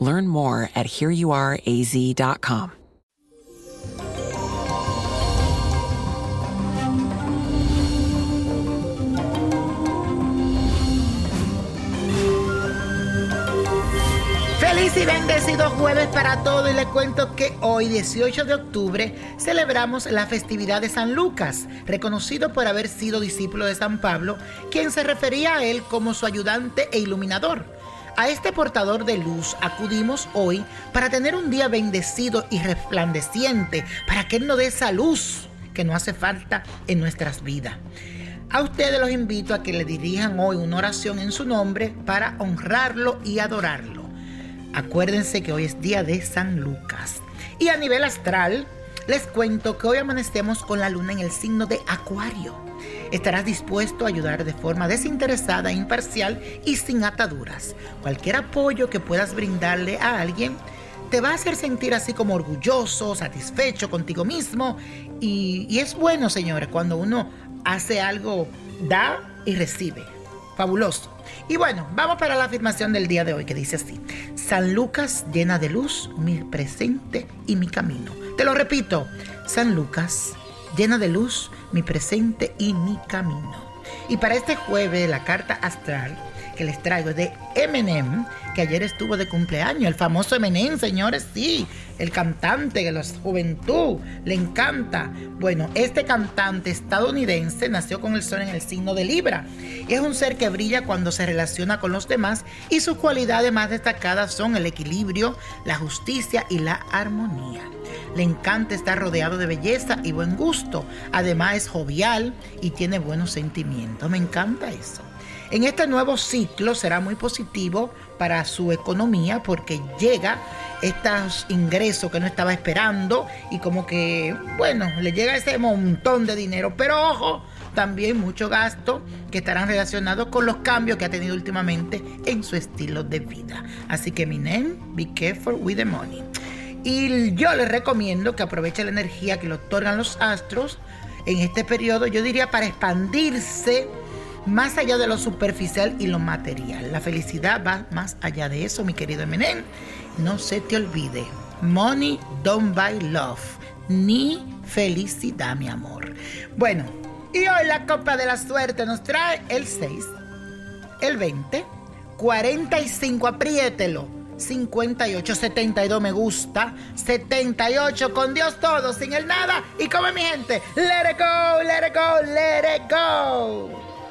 Learn more at hereyouareaz.com. Feliz y bendecido jueves para todos y les cuento que hoy 18 de octubre celebramos la festividad de San Lucas, reconocido por haber sido discípulo de San Pablo, quien se refería a él como su ayudante e iluminador. A este portador de luz acudimos hoy para tener un día bendecido y resplandeciente, para que Él nos dé esa luz que nos hace falta en nuestras vidas. A ustedes los invito a que le dirijan hoy una oración en su nombre para honrarlo y adorarlo. Acuérdense que hoy es día de San Lucas. Y a nivel astral, les cuento que hoy amanecemos con la luna en el signo de Acuario. Estarás dispuesto a ayudar de forma desinteresada, imparcial y sin ataduras. Cualquier apoyo que puedas brindarle a alguien te va a hacer sentir así como orgulloso, satisfecho contigo mismo. Y, y es bueno, señores, cuando uno hace algo, da y recibe. Fabuloso. Y bueno, vamos para la afirmación del día de hoy que dice así. San Lucas llena de luz mi presente y mi camino. Te lo repito. San Lucas llena de luz mi presente y mi camino. Y para este jueves la carta astral que les traigo es de Eminem, que ayer estuvo de cumpleaños, el famoso Eminem, señores, sí, el cantante de la juventud, le encanta. Bueno, este cantante estadounidense nació con el sol en el signo de Libra. Es un ser que brilla cuando se relaciona con los demás y sus cualidades más destacadas son el equilibrio, la justicia y la armonía. Le encanta estar rodeado de belleza y buen gusto. Además es jovial y tiene buenos sentimientos. Me encanta eso. En este nuevo ciclo será muy positivo para su economía porque llega estos ingresos que no estaba esperando y como que, bueno, le llega ese montón de dinero. Pero ojo, también mucho gasto que estarán relacionados con los cambios que ha tenido últimamente en su estilo de vida. Así que, mi name, be careful with the money. Y yo les recomiendo que aproveche la energía que le otorgan los astros en este periodo, yo diría para expandirse más allá de lo superficial y lo material. La felicidad va más allá de eso, mi querido Eminem. No se te olvide, money don't buy love, ni felicidad, mi amor. Bueno, y hoy la copa de la suerte nos trae el 6, el 20, 45, apriételo. 58, 72 me gusta, 78 con Dios todo, sin el nada y como mi gente, let it go, let it go, let it go.